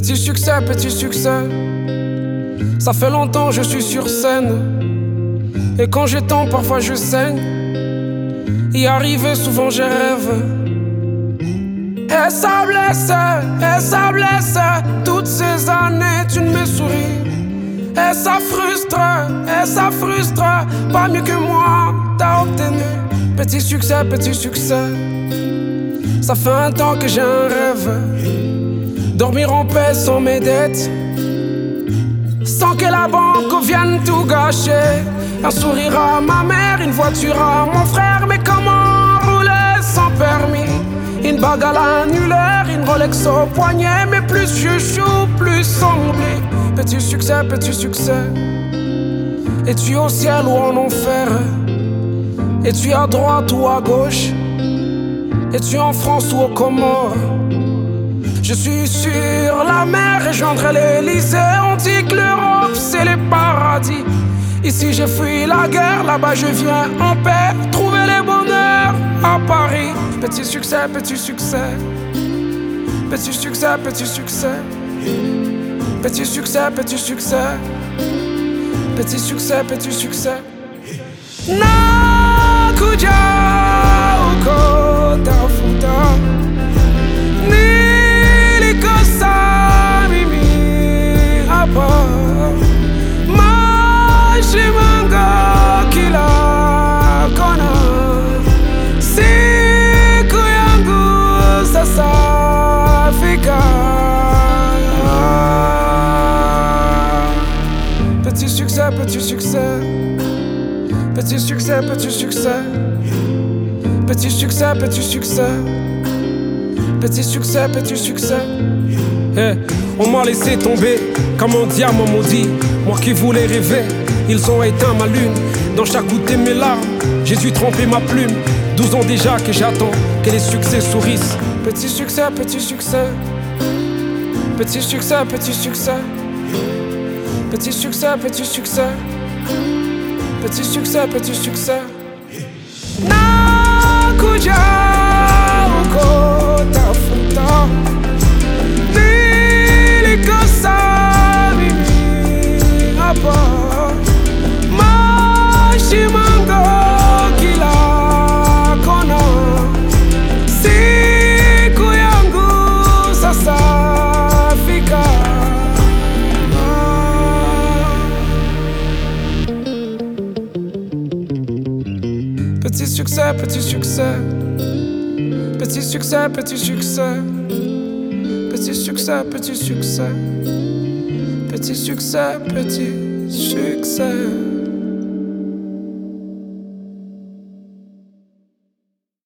Petit succès, petit succès. Ça fait longtemps je suis sur scène. Et quand j'ai temps, parfois je saigne. Y arriver, souvent je rêve. Et ça blesse, et ça blesse. Toutes ces années, tu ne me souris. Et ça frustre, et ça frustre. Pas mieux que moi, t'as obtenu. Petit succès, petit succès. Ça fait un temps que j'ai un rêve. Dormir en paix sans mes dettes. Sans que la banque vienne tout gâcher. Un sourire à ma mère, une voiture à mon frère. Mais comment rouler sans permis? Une bague à l'annulaire, une Rolex au poignet. Mais plus je joue, plus semblé. Petit succès, petit succès. Es-tu au ciel ou en enfer? Es-tu à droite ou à gauche? Es-tu en France ou au Comores? Je suis sur la mer, rejoindrai l'Elysée. On dit que l'Europe c'est le paradis. Ici j'ai fui la guerre, là-bas je viens en paix. Trouver le bonheur à Paris. Petit succès, petit succès. Petit succès, petit succès. Petit succès, petit succès. Petit succès, petit succès. Nakuja petit succès petit succès petit succès petit succès petit succès Petit succès, petit succès. On m'a laissé tomber comme un diamant maudit. Moi qui voulais rêver, ils ont éteint ma lune. Dans chaque goutte de mes larmes, j'ai dû tremper ma plume. 12 ans déjà que j'attends que les succès sourissent. Petit succès, petit succès. Petit succès, petit succès. Petit succès, petit succès. Petit succès, petit succès. Nakuja Petit succès, petit succès. Petit succès, petit succès. Petit succès, petit succès. Petit succès, petit succès.